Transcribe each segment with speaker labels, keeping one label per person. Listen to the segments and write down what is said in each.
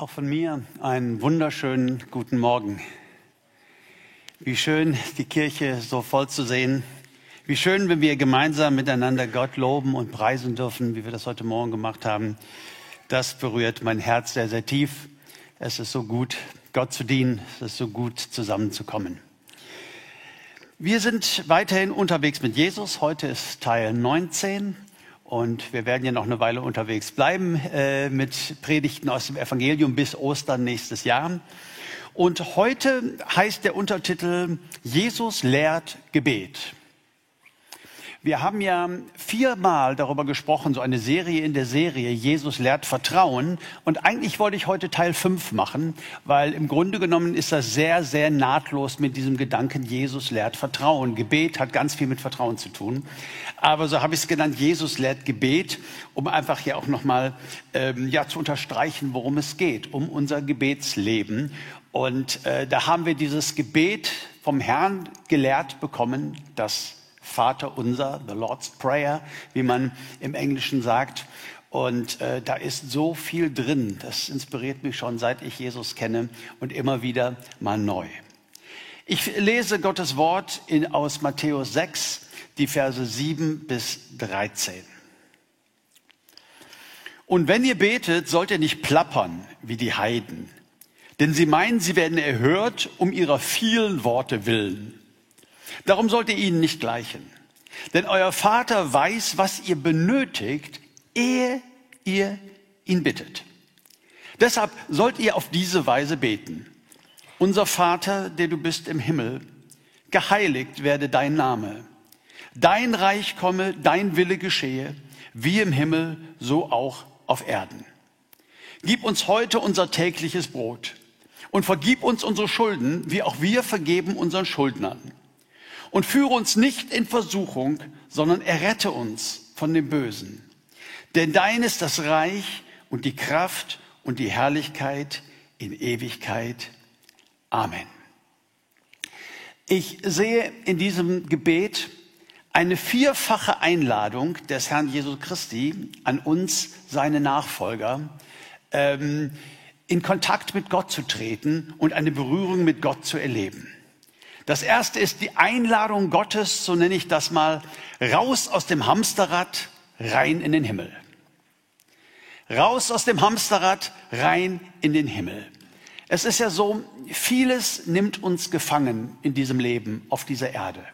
Speaker 1: Auch von mir einen wunderschönen guten Morgen. Wie schön, die Kirche so voll zu sehen. Wie schön, wenn wir gemeinsam miteinander Gott loben und preisen dürfen, wie wir das heute Morgen gemacht haben. Das berührt mein Herz sehr, sehr tief. Es ist so gut, Gott zu dienen. Es ist so gut, zusammenzukommen. Wir sind weiterhin unterwegs mit Jesus. Heute ist Teil 19 und wir werden ja noch eine Weile unterwegs bleiben äh, mit Predigten aus dem Evangelium bis Ostern nächstes Jahr. Und heute heißt der Untertitel Jesus lehrt Gebet. Wir haben ja viermal darüber gesprochen, so eine Serie in der Serie, Jesus lehrt Vertrauen. Und eigentlich wollte ich heute Teil 5 machen, weil im Grunde genommen ist das sehr, sehr nahtlos mit diesem Gedanken, Jesus lehrt Vertrauen. Gebet hat ganz viel mit Vertrauen zu tun. Aber so habe ich es genannt, Jesus lehrt Gebet, um einfach hier auch nochmal ähm, ja, zu unterstreichen, worum es geht, um unser Gebetsleben. Und äh, da haben wir dieses Gebet vom Herrn gelehrt bekommen, das Vater unser, the Lord's Prayer, wie man im Englischen sagt. Und äh, da ist so viel drin. Das inspiriert mich schon, seit ich Jesus kenne und immer wieder mal neu. Ich lese Gottes Wort in, aus Matthäus 6, die Verse 7 bis 13. Und wenn ihr betet, sollt ihr nicht plappern wie die Heiden, denn sie meinen, sie werden erhört um ihrer vielen Worte willen. Darum sollt ihr ihnen nicht gleichen. Denn euer Vater weiß, was ihr benötigt, ehe ihr ihn bittet. Deshalb sollt ihr auf diese Weise beten. Unser Vater, der du bist im Himmel, geheiligt werde dein Name. Dein Reich komme, dein Wille geschehe, wie im Himmel, so auch auf Erden. Gib uns heute unser tägliches Brot und vergib uns unsere Schulden, wie auch wir vergeben unseren Schuldnern und führe uns nicht in Versuchung, sondern errette uns von dem Bösen. Denn dein ist das Reich und die Kraft und die Herrlichkeit in Ewigkeit. Amen. Ich sehe in diesem Gebet eine vierfache Einladung des Herrn Jesus Christi an uns, seine Nachfolger, ähm, in Kontakt mit Gott zu treten und eine Berührung mit Gott zu erleben. Das erste ist die Einladung Gottes, so nenne ich das mal, raus aus dem Hamsterrad, rein in den Himmel. Raus aus dem Hamsterrad, rein in den Himmel. Es ist ja so, vieles nimmt uns gefangen in diesem Leben auf dieser Erde.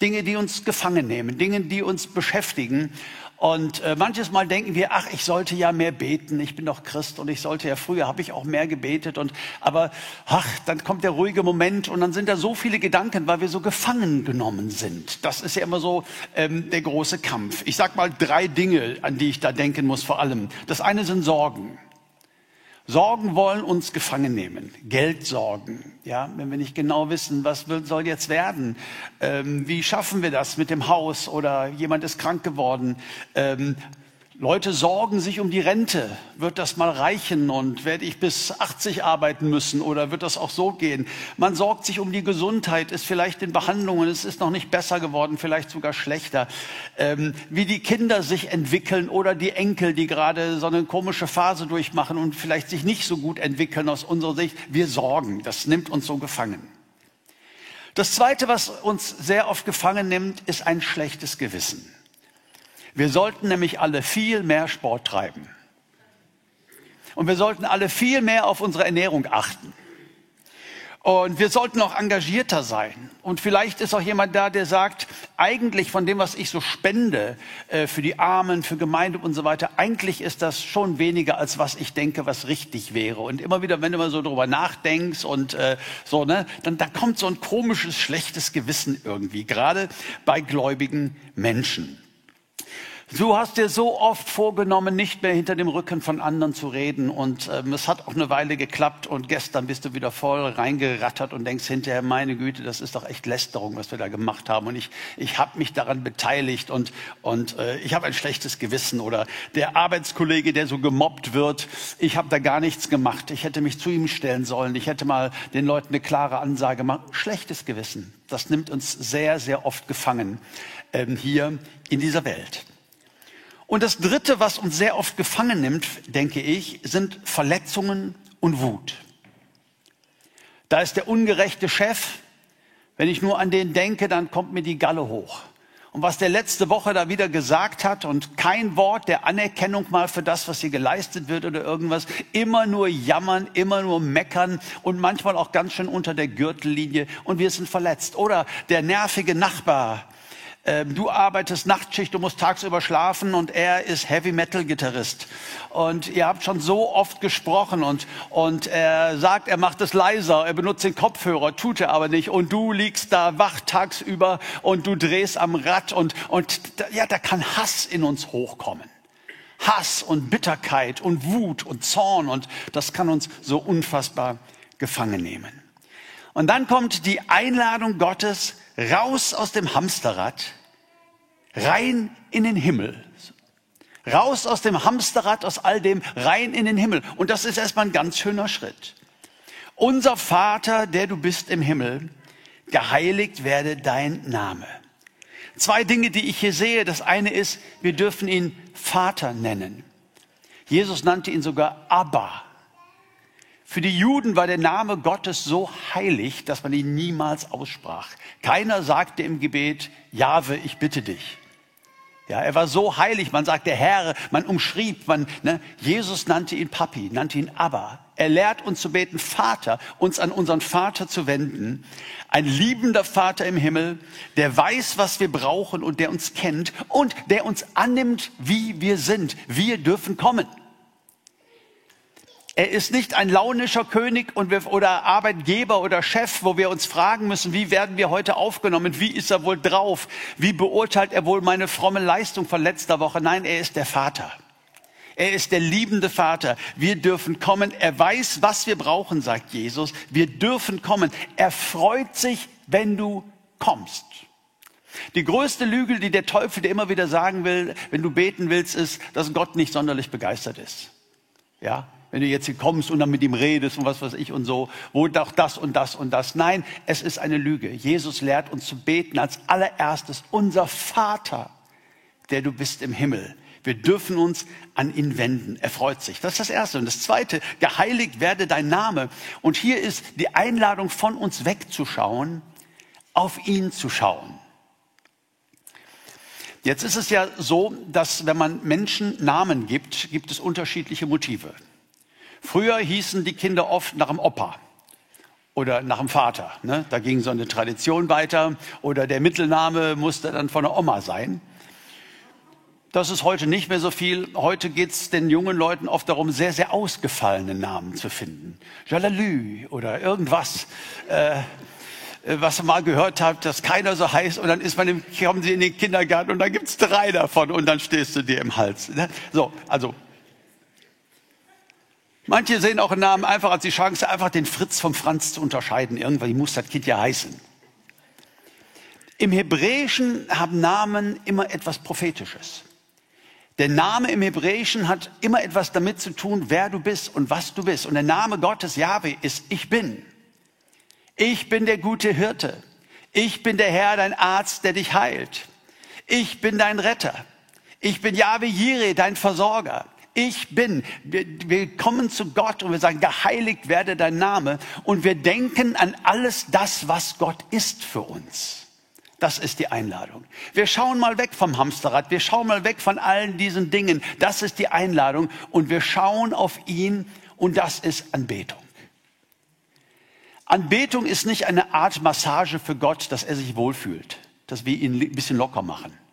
Speaker 1: Dinge, die uns gefangen nehmen, Dinge, die uns beschäftigen. Und äh, manches Mal denken wir, ach, ich sollte ja mehr beten, ich bin doch Christ und ich sollte ja früher habe ich auch mehr gebetet und aber ach, dann kommt der ruhige Moment und dann sind da so viele Gedanken, weil wir so gefangen genommen sind. Das ist ja immer so ähm, der große Kampf. Ich sag mal drei Dinge, an die ich da denken muss vor allem. Das eine sind Sorgen. Sorgen wollen uns gefangen nehmen. Geldsorgen. Ja, wenn wir nicht genau wissen, was soll jetzt werden. Ähm, wie schaffen wir das mit dem Haus oder jemand ist krank geworden. Ähm, Leute sorgen sich um die Rente. Wird das mal reichen und werde ich bis 80 arbeiten müssen oder wird das auch so gehen? Man sorgt sich um die Gesundheit, ist vielleicht in Behandlungen, es ist noch nicht besser geworden, vielleicht sogar schlechter. Ähm, wie die Kinder sich entwickeln oder die Enkel, die gerade so eine komische Phase durchmachen und vielleicht sich nicht so gut entwickeln aus unserer Sicht. Wir sorgen, das nimmt uns so gefangen. Das Zweite, was uns sehr oft gefangen nimmt, ist ein schlechtes Gewissen. Wir sollten nämlich alle viel mehr Sport treiben. Und wir sollten alle viel mehr auf unsere Ernährung achten. Und wir sollten auch engagierter sein. Und vielleicht ist auch jemand da, der sagt, eigentlich von dem, was ich so spende äh, für die Armen, für Gemeinde und so weiter, eigentlich ist das schon weniger, als was ich denke, was richtig wäre. Und immer wieder, wenn du mal so drüber nachdenkst und äh, so, ne, dann da kommt so ein komisches, schlechtes Gewissen irgendwie, gerade bei gläubigen Menschen. Du hast dir so oft vorgenommen, nicht mehr hinter dem Rücken von anderen zu reden. Und ähm, es hat auch eine Weile geklappt. Und gestern bist du wieder voll reingerattert und denkst hinterher, meine Güte, das ist doch echt Lästerung, was wir da gemacht haben. Und ich, ich habe mich daran beteiligt. Und, und äh, ich habe ein schlechtes Gewissen. Oder der Arbeitskollege, der so gemobbt wird, ich habe da gar nichts gemacht, ich hätte mich zu ihm stellen sollen, ich hätte mal den Leuten eine klare Ansage gemacht. Schlechtes Gewissen, das nimmt uns sehr, sehr oft gefangen ähm, hier in dieser Welt. Und das Dritte, was uns sehr oft gefangen nimmt, denke ich, sind Verletzungen und Wut. Da ist der ungerechte Chef. Wenn ich nur an den denke, dann kommt mir die Galle hoch. Und was der letzte Woche da wieder gesagt hat und kein Wort der Anerkennung mal für das, was hier geleistet wird oder irgendwas, immer nur jammern, immer nur meckern und manchmal auch ganz schön unter der Gürtellinie und wir sind verletzt. Oder der nervige Nachbar, ähm, du arbeitest Nachtschicht, du musst tagsüber schlafen und er ist Heavy Metal Gitarrist. Und ihr habt schon so oft gesprochen und, und er sagt, er macht es leiser, er benutzt den Kopfhörer, tut er aber nicht. Und du liegst da wach tagsüber und du drehst am Rad und, und ja, da kann Hass in uns hochkommen. Hass und Bitterkeit und Wut und Zorn und das kann uns so unfassbar gefangen nehmen. Und dann kommt die Einladung Gottes raus aus dem Hamsterrad rein in den Himmel. Raus aus dem Hamsterrad, aus all dem, rein in den Himmel. Und das ist erstmal ein ganz schöner Schritt. Unser Vater, der du bist im Himmel, geheiligt werde dein Name. Zwei Dinge, die ich hier sehe. Das eine ist, wir dürfen ihn Vater nennen. Jesus nannte ihn sogar Abba. Für die Juden war der Name Gottes so heilig, dass man ihn niemals aussprach. Keiner sagte im Gebet, Jahwe, ich bitte dich. Ja, er war so heilig, man sagte Herr, man umschrieb, man, ne, Jesus nannte ihn Papi, nannte ihn Abba. Er lehrt uns zu beten, Vater, uns an unseren Vater zu wenden. Ein liebender Vater im Himmel, der weiß, was wir brauchen und der uns kennt und der uns annimmt, wie wir sind. Wir dürfen kommen. Er ist nicht ein launischer König und wir, oder Arbeitgeber oder Chef, wo wir uns fragen müssen, wie werden wir heute aufgenommen? Wie ist er wohl drauf? Wie beurteilt er wohl meine fromme Leistung von letzter Woche? Nein, er ist der Vater. Er ist der liebende Vater. Wir dürfen kommen. Er weiß, was wir brauchen, sagt Jesus. Wir dürfen kommen. Er freut sich, wenn du kommst. Die größte Lüge, die der Teufel dir immer wieder sagen will, wenn du beten willst, ist, dass Gott nicht sonderlich begeistert ist. Ja, wenn du jetzt hier kommst und dann mit ihm redest und was weiß ich und so, wo doch das und das und das. Nein, es ist eine Lüge. Jesus lehrt uns zu beten als allererstes, unser Vater, der du bist im Himmel. Wir dürfen uns an ihn wenden. Er freut sich. Das ist das Erste. Und das Zweite, geheiligt werde dein Name. Und hier ist die Einladung von uns wegzuschauen, auf ihn zu schauen. Jetzt ist es ja so, dass wenn man Menschen Namen gibt, gibt es unterschiedliche Motive. Früher hießen die Kinder oft nach dem Opa oder nach dem Vater. Ne? Da ging so eine Tradition weiter oder der Mittelname musste dann von der Oma sein. Das ist heute nicht mehr so viel. Heute geht es den jungen Leuten oft darum, sehr, sehr ausgefallene Namen zu finden. Jalalü oder irgendwas, äh, was man mal gehört hat, dass keiner so heißt. Und dann ist man im, kommen sie in den Kindergarten und dann gibt's drei davon und dann stehst du dir im Hals. Ne? So, also Manche sehen auch einen Namen einfach als die Chance, einfach den Fritz vom Franz zu unterscheiden. Irgendwann muss das Kind ja heißen. Im Hebräischen haben Namen immer etwas Prophetisches. Der Name im Hebräischen hat immer etwas damit zu tun, wer du bist und was du bist. Und der Name Gottes, Yahweh, ist Ich bin. Ich bin der gute Hirte. Ich bin der Herr, dein Arzt, der dich heilt. Ich bin dein Retter. Ich bin Yahweh Jireh, dein Versorger ich bin. Wir, wir kommen zu Gott und wir sagen, geheiligt werde dein Name. Und wir denken an alles das, was Gott ist für uns. Das ist die Einladung. Wir schauen mal weg vom Hamsterrad. Wir schauen mal weg von allen diesen Dingen. Das ist die Einladung. Und wir schauen auf ihn und das ist Anbetung. Anbetung ist nicht eine Art Massage für Gott, dass er sich wohlfühlt, dass wir ihn ein bisschen locker machen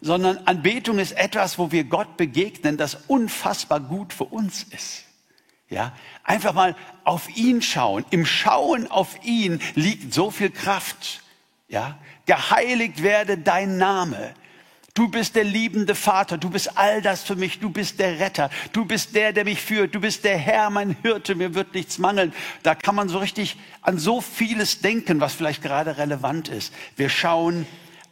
Speaker 1: sondern Anbetung ist etwas, wo wir Gott begegnen, das unfassbar gut für uns ist. Ja, einfach mal auf ihn schauen. Im Schauen auf ihn liegt so viel Kraft. Ja, geheiligt werde dein Name. Du bist der liebende Vater, du bist all das für mich, du bist der Retter, du bist der, der mich führt, du bist der Herr, mein Hirte, mir wird nichts mangeln. Da kann man so richtig an so vieles denken, was vielleicht gerade relevant ist. Wir schauen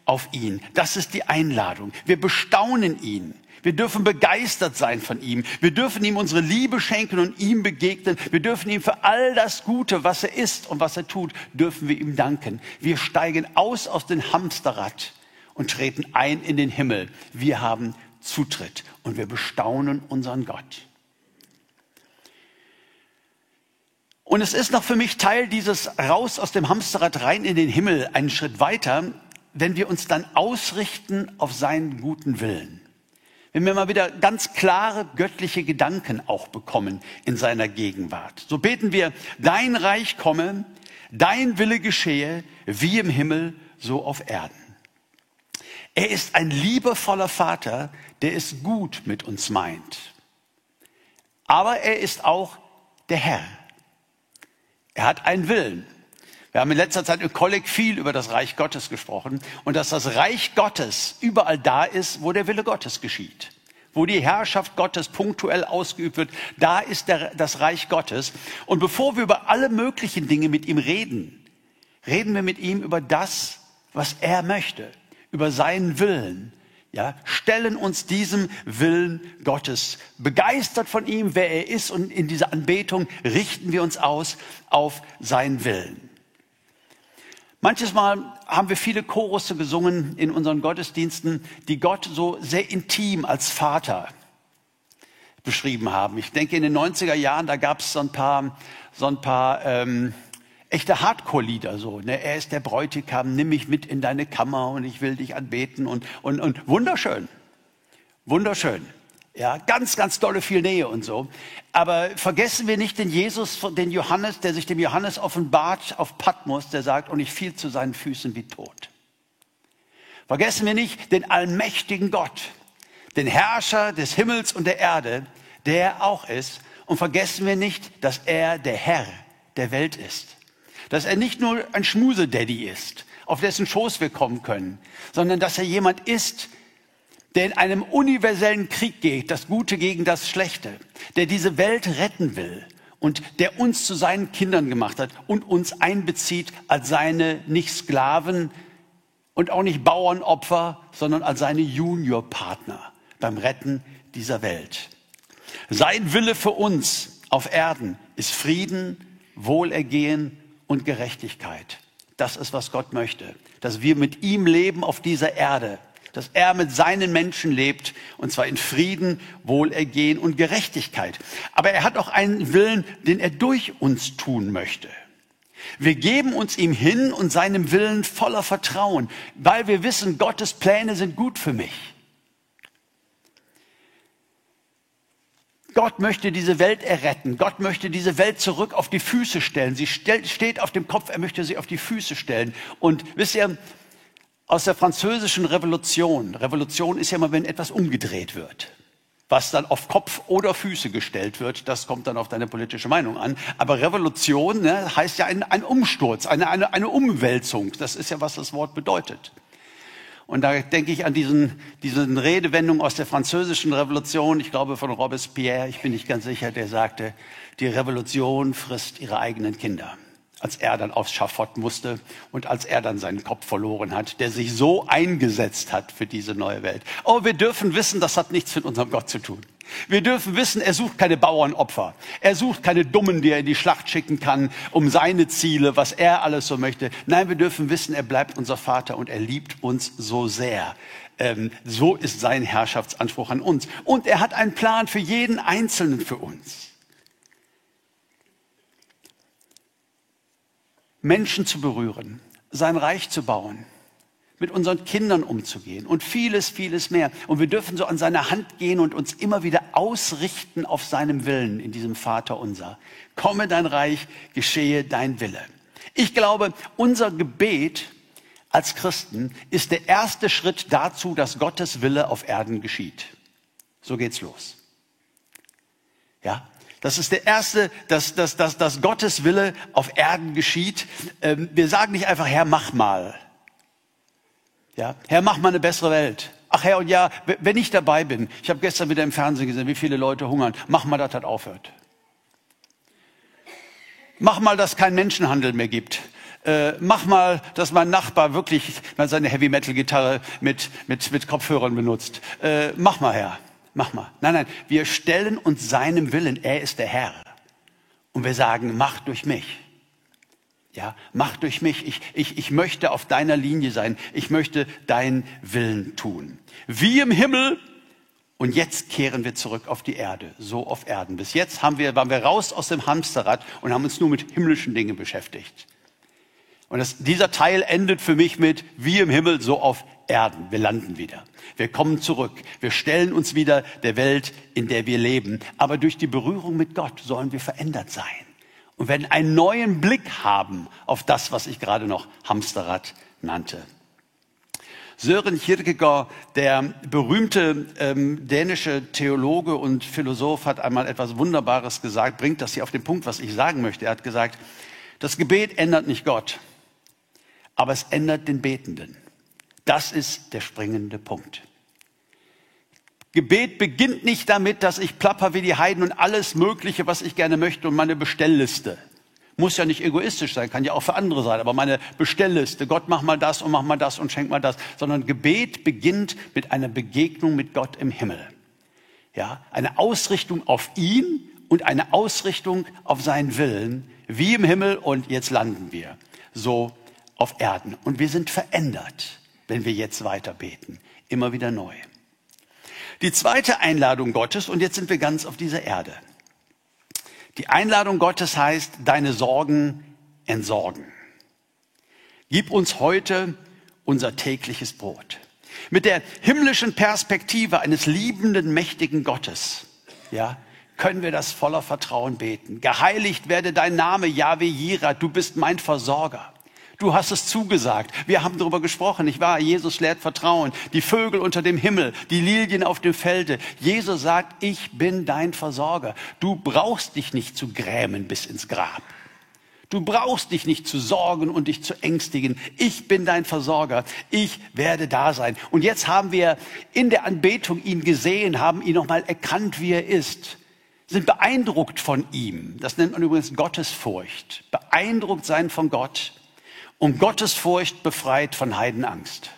Speaker 1: auf ihn. Das ist die Einladung. Wir bestaunen ihn. Wir dürfen begeistert sein von ihm. Wir dürfen ihm unsere Liebe schenken und ihm begegnen. Wir dürfen ihm für all das Gute, was er ist und was er tut, dürfen wir ihm danken. Wir steigen aus aus dem Hamsterrad und treten ein in den Himmel. Wir haben Zutritt und wir bestaunen unseren Gott. Und es ist noch für mich Teil dieses raus aus dem Hamsterrad rein in den Himmel einen Schritt weiter, wenn wir uns dann ausrichten auf seinen guten Willen. Wenn wir mal wieder ganz klare göttliche Gedanken auch bekommen in seiner Gegenwart. So beten wir, dein Reich komme, dein Wille geschehe, wie im Himmel, so auf Erden. Er ist ein liebevoller Vater, der es gut mit uns meint. Aber er ist auch der Herr. Er hat einen Willen. Wir haben in letzter Zeit im Kolleg viel über das Reich Gottes gesprochen und dass das Reich Gottes überall da ist, wo der Wille Gottes geschieht. Wo die Herrschaft Gottes punktuell ausgeübt wird, da ist der, das Reich Gottes. Und bevor wir über alle möglichen Dinge mit ihm reden, reden wir mit ihm über das, was er möchte über seinen Willen, ja, stellen uns diesem Willen Gottes. Begeistert von ihm, wer er ist und in dieser Anbetung richten wir uns aus auf seinen Willen. Manches Mal haben wir viele Chorusse gesungen in unseren Gottesdiensten, die Gott so sehr intim als Vater beschrieben haben. Ich denke, in den 90er Jahren, da gab es so ein paar, so ein paar ähm, echte Hardcore-Lieder so. Ne? Er ist der Bräutigam, nimm mich mit in deine Kammer und ich will dich anbeten und, und, und wunderschön. Wunderschön. Ja, ganz, ganz dolle viel Nähe und so. Aber vergessen wir nicht den Jesus, den Johannes, der sich dem Johannes offenbart auf Patmos, der sagt, und ich fiel zu seinen Füßen wie tot. Vergessen wir nicht den allmächtigen Gott, den Herrscher des Himmels und der Erde, der auch ist. Und vergessen wir nicht, dass er der Herr der Welt ist dass er nicht nur ein Schmusedaddy ist, auf dessen Schoß wir kommen können, sondern dass er jemand ist, der in einem universellen Krieg geht, das Gute gegen das Schlechte, der diese Welt retten will und der uns zu seinen Kindern gemacht hat und uns einbezieht als seine nicht Sklaven und auch nicht Bauernopfer, sondern als seine Juniorpartner beim Retten dieser Welt. Sein Wille für uns auf Erden ist Frieden, Wohlergehen und Gerechtigkeit. Das ist, was Gott möchte. Dass wir mit ihm leben auf dieser Erde. Dass er mit seinen Menschen lebt. Und zwar in Frieden, Wohlergehen und Gerechtigkeit. Aber er hat auch einen Willen, den er durch uns tun möchte. Wir geben uns ihm hin und seinem Willen voller Vertrauen, weil wir wissen, Gottes Pläne sind gut für mich. Gott möchte diese Welt erretten. Gott möchte diese Welt zurück auf die Füße stellen. Sie steht auf dem Kopf, er möchte sie auf die Füße stellen. Und wisst ihr, aus der französischen Revolution, Revolution ist ja mal, wenn etwas umgedreht wird. Was dann auf Kopf oder Füße gestellt wird, das kommt dann auf deine politische Meinung an. Aber Revolution ne, heißt ja ein, ein Umsturz, eine, eine, eine Umwälzung. Das ist ja, was das Wort bedeutet. Und da denke ich an diesen, diesen Redewendung aus der französischen Revolution, ich glaube von Robespierre, ich bin nicht ganz sicher, der sagte, die Revolution frisst ihre eigenen Kinder. Als er dann aufs Schafott musste und als er dann seinen Kopf verloren hat, der sich so eingesetzt hat für diese neue Welt. Oh, wir dürfen wissen, das hat nichts mit unserem Gott zu tun. Wir dürfen wissen, er sucht keine Bauernopfer. Er sucht keine Dummen, die er in die Schlacht schicken kann, um seine Ziele, was er alles so möchte. Nein, wir dürfen wissen, er bleibt unser Vater und er liebt uns so sehr. Ähm, so ist sein Herrschaftsanspruch an uns. Und er hat einen Plan für jeden Einzelnen für uns. Menschen zu berühren, sein Reich zu bauen mit unseren Kindern umzugehen und vieles, vieles mehr. Und wir dürfen so an seine Hand gehen und uns immer wieder ausrichten auf seinem Willen in diesem Vater unser. Komme dein Reich, geschehe dein Wille. Ich glaube, unser Gebet als Christen ist der erste Schritt dazu, dass Gottes Wille auf Erden geschieht. So geht's los. Ja, das ist der erste, dass, dass, dass, dass Gottes Wille auf Erden geschieht. Ähm, wir sagen nicht einfach, Herr, mach mal. Ja, Herr, mach mal eine bessere Welt. Ach Herr, und ja, wenn ich dabei bin, ich habe gestern wieder im Fernsehen gesehen, wie viele Leute hungern, mach mal, dass das aufhört. Mach mal, dass kein Menschenhandel mehr gibt. Äh, mach mal, dass mein Nachbar wirklich mal seine Heavy-Metal-Gitarre mit, mit, mit Kopfhörern benutzt. Äh, mach mal, Herr. Mach mal. Nein, nein, wir stellen uns seinem Willen. Er ist der Herr. Und wir sagen, mach durch mich. Ja, mach durch mich. Ich, ich, ich möchte auf deiner Linie sein. Ich möchte deinen Willen tun. Wie im Himmel. Und jetzt kehren wir zurück auf die Erde, so auf Erden. Bis jetzt haben wir, waren wir raus aus dem Hamsterrad und haben uns nur mit himmlischen Dingen beschäftigt. Und das, dieser Teil endet für mich mit wie im Himmel, so auf Erden. Wir landen wieder. Wir kommen zurück. Wir stellen uns wieder der Welt, in der wir leben. Aber durch die Berührung mit Gott sollen wir verändert sein und werden einen neuen Blick haben auf das, was ich gerade noch Hamsterrad nannte. Sören Kierkegaard, der berühmte ähm, dänische Theologe und Philosoph, hat einmal etwas Wunderbares gesagt, bringt das hier auf den Punkt, was ich sagen möchte. Er hat gesagt, das Gebet ändert nicht Gott, aber es ändert den Betenden. Das ist der springende Punkt. Gebet beginnt nicht damit, dass ich plapper wie die Heiden und alles Mögliche, was ich gerne möchte und meine Bestellliste. Muss ja nicht egoistisch sein, kann ja auch für andere sein, aber meine Bestellliste, Gott mach mal das und mach mal das und schenk mal das, sondern Gebet beginnt mit einer Begegnung mit Gott im Himmel. Ja, eine Ausrichtung auf ihn und eine Ausrichtung auf seinen Willen, wie im Himmel und jetzt landen wir so auf Erden und wir sind verändert, wenn wir jetzt weiter beten, immer wieder neu. Die zweite Einladung Gottes, und jetzt sind wir ganz auf dieser Erde. Die Einladung Gottes heißt, deine Sorgen entsorgen. Gib uns heute unser tägliches Brot. Mit der himmlischen Perspektive eines liebenden, mächtigen Gottes, ja, können wir das voller Vertrauen beten. Geheiligt werde dein Name, Yahweh Jirah, du bist mein Versorger. Du hast es zugesagt. Wir haben darüber gesprochen. Ich war, Jesus lehrt Vertrauen. Die Vögel unter dem Himmel, die Lilien auf dem Felde. Jesus sagt, ich bin dein Versorger. Du brauchst dich nicht zu grämen bis ins Grab. Du brauchst dich nicht zu sorgen und dich zu ängstigen. Ich bin dein Versorger. Ich werde da sein. Und jetzt haben wir in der Anbetung ihn gesehen, haben ihn nochmal erkannt, wie er ist sind beeindruckt von ihm. Das nennt man übrigens Gottesfurcht. Beeindruckt sein von Gott und Gottesfurcht befreit von Heidenangst.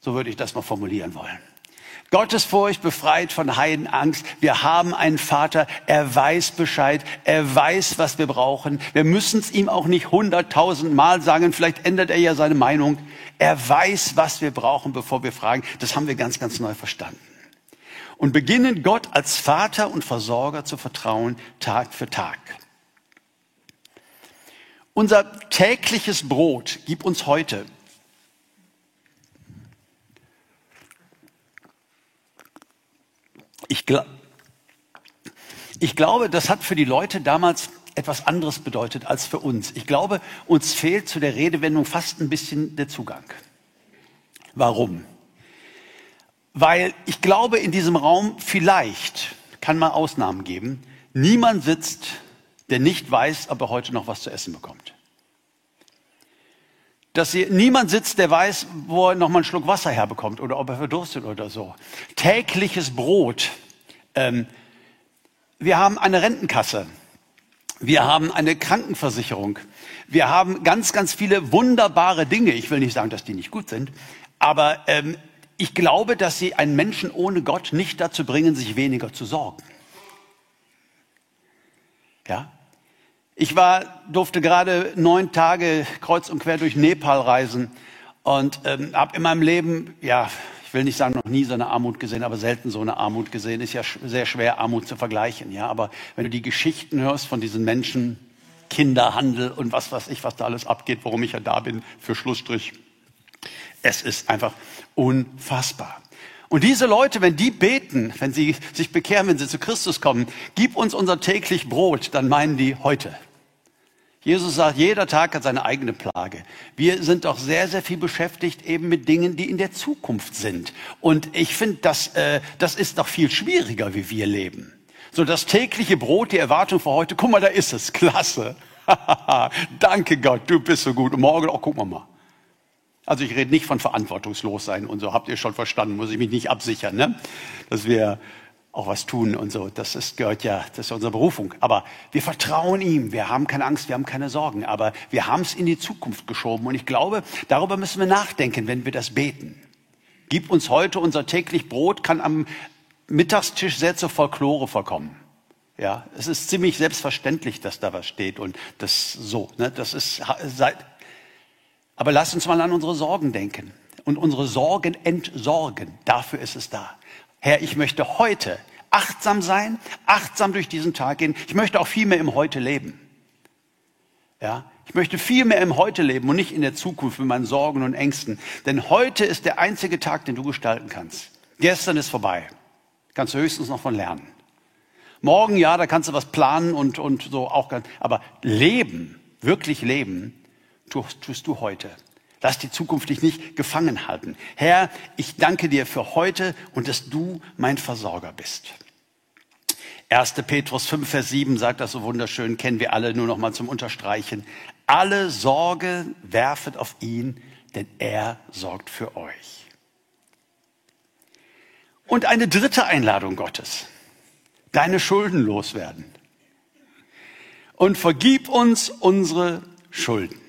Speaker 1: So würde ich das mal formulieren wollen. Gottesfurcht befreit von Heidenangst. Wir haben einen Vater, er weiß Bescheid, er weiß, was wir brauchen. Wir müssen es ihm auch nicht hunderttausend Mal sagen, vielleicht ändert er ja seine Meinung. Er weiß, was wir brauchen, bevor wir fragen. Das haben wir ganz, ganz neu verstanden. Und beginnen Gott als Vater und Versorger zu vertrauen, Tag für Tag. Unser tägliches Brot gib uns heute. Ich, gl ich glaube, das hat für die Leute damals etwas anderes bedeutet als für uns. Ich glaube, uns fehlt zu der Redewendung fast ein bisschen der Zugang. Warum? Weil ich glaube, in diesem Raum vielleicht, kann man Ausnahmen geben, niemand sitzt der nicht weiß, ob er heute noch was zu essen bekommt. Dass hier niemand sitzt, der weiß, wo er noch mal einen Schluck Wasser herbekommt oder ob er verdurstet oder so. Tägliches Brot. Ähm, wir haben eine Rentenkasse. Wir haben eine Krankenversicherung. Wir haben ganz, ganz viele wunderbare Dinge. Ich will nicht sagen, dass die nicht gut sind, aber ähm, ich glaube, dass sie einen Menschen ohne Gott nicht dazu bringen, sich weniger zu sorgen. Ja? Ich war, durfte gerade neun Tage kreuz und quer durch Nepal reisen und ähm, habe in meinem Leben, ja, ich will nicht sagen, noch nie so eine Armut gesehen, aber selten so eine Armut gesehen. Ist ja sehr schwer, Armut zu vergleichen. Ja, aber wenn du die Geschichten hörst von diesen Menschen, Kinderhandel und was weiß ich, was da alles abgeht, warum ich ja da bin, für Schlussstrich. Es ist einfach unfassbar. Und diese Leute, wenn die beten, wenn sie sich bekehren, wenn sie zu Christus kommen, gib uns unser täglich Brot, dann meinen die heute. Jesus sagt, jeder Tag hat seine eigene Plage. Wir sind doch sehr, sehr viel beschäftigt eben mit Dingen, die in der Zukunft sind. Und ich finde, das, äh, das ist doch viel schwieriger, wie wir leben. So das tägliche Brot, die Erwartung für heute, guck mal, da ist es, klasse. Danke Gott, du bist so gut. Und morgen, auch oh, gucken wir mal. Also ich rede nicht von verantwortungslos sein und so, habt ihr schon verstanden, muss ich mich nicht absichern, ne? dass wir auch was tun und so. Das ist, gehört ja, das ist unsere Berufung. Aber wir vertrauen ihm. Wir haben keine Angst, wir haben keine Sorgen. Aber wir haben es in die Zukunft geschoben. Und ich glaube, darüber müssen wir nachdenken, wenn wir das beten. Gib uns heute unser täglich Brot, kann am Mittagstisch sehr zur Folklore vorkommen. Ja, es ist ziemlich selbstverständlich, dass da was steht und das so, ne, das ist seit, aber lass uns mal an unsere Sorgen denken und unsere Sorgen entsorgen. Dafür ist es da. Herr, ich möchte heute achtsam sein, achtsam durch diesen Tag gehen. Ich möchte auch viel mehr im Heute leben. Ja, ich möchte viel mehr im Heute leben und nicht in der Zukunft mit meinen Sorgen und Ängsten. Denn heute ist der einzige Tag, den du gestalten kannst. Gestern ist vorbei. Kannst du höchstens noch von lernen. Morgen, ja, da kannst du was planen und, und so auch. Aber leben, wirklich leben, tust, tust du heute. Lass die Zukunft dich nicht gefangen halten. Herr, ich danke dir für heute und dass du mein Versorger bist. 1. Petrus 5, Vers 7 sagt das so wunderschön, kennen wir alle nur noch mal zum Unterstreichen. Alle Sorge werfet auf ihn, denn er sorgt für euch. Und eine dritte Einladung Gottes. Deine Schulden loswerden. Und vergib uns unsere Schulden.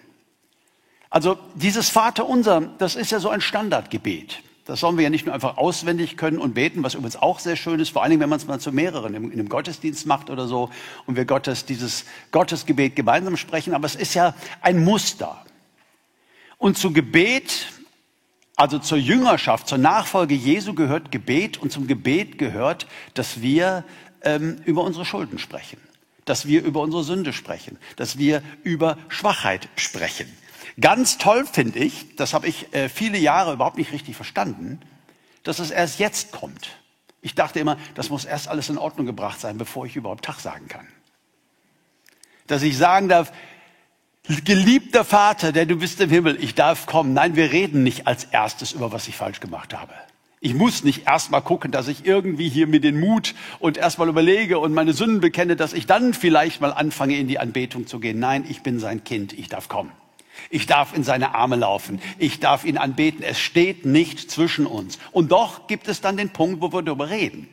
Speaker 1: Also dieses Vaterunser, das ist ja so ein Standardgebet. Das sollen wir ja nicht nur einfach auswendig können und beten, was übrigens auch sehr schön ist, vor allen Dingen, wenn man es mal zu mehreren in einem Gottesdienst macht oder so und wir Gottes, dieses Gottesgebet gemeinsam sprechen. Aber es ist ja ein Muster. Und zu Gebet, also zur Jüngerschaft, zur Nachfolge Jesu gehört Gebet und zum Gebet gehört, dass wir ähm, über unsere Schulden sprechen, dass wir über unsere Sünde sprechen, dass wir über Schwachheit sprechen. Ganz toll finde ich, das habe ich äh, viele Jahre überhaupt nicht richtig verstanden, dass es erst jetzt kommt. Ich dachte immer, das muss erst alles in Ordnung gebracht sein, bevor ich überhaupt Tag sagen kann. Dass ich sagen darf, geliebter Vater, der du bist im Himmel, ich darf kommen. Nein, wir reden nicht als erstes über, was ich falsch gemacht habe. Ich muss nicht erst mal gucken, dass ich irgendwie hier mir den Mut und erst mal überlege und meine Sünden bekenne, dass ich dann vielleicht mal anfange, in die Anbetung zu gehen. Nein, ich bin sein Kind, ich darf kommen. Ich darf in seine Arme laufen. Ich darf ihn anbeten. Es steht nicht zwischen uns. Und doch gibt es dann den Punkt, wo wir darüber reden.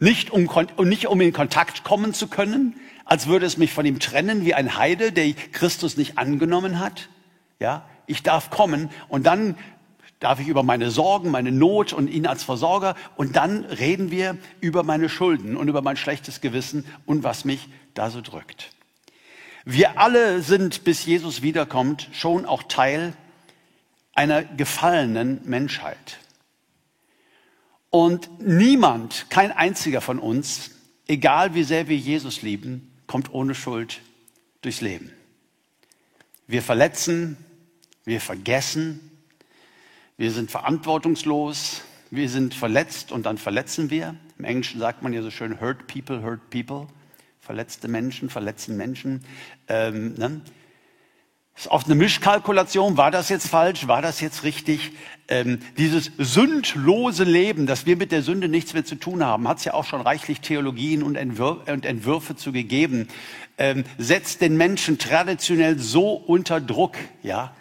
Speaker 1: Nicht um, nicht um in Kontakt kommen zu können, als würde es mich von ihm trennen wie ein Heide, der Christus nicht angenommen hat. Ja, ich darf kommen und dann darf ich über meine Sorgen, meine Not und ihn als Versorger und dann reden wir über meine Schulden und über mein schlechtes Gewissen und was mich da so drückt. Wir alle sind, bis Jesus wiederkommt, schon auch Teil einer gefallenen Menschheit. Und niemand, kein einziger von uns, egal wie sehr wir Jesus lieben, kommt ohne Schuld durchs Leben. Wir verletzen, wir vergessen, wir sind verantwortungslos, wir sind verletzt und dann verletzen wir. Im Englischen sagt man ja so schön, hurt people, hurt people verletzte Menschen, verletzen Menschen. Ähm, ne? Ist oft eine Mischkalkulation. War das jetzt falsch? War das jetzt richtig? Ähm, dieses sündlose Leben, dass wir mit der Sünde nichts mehr zu tun haben, hat es ja auch schon reichlich Theologien und, Entwür und Entwürfe zu gegeben, ähm, setzt den Menschen traditionell so unter Druck, ja,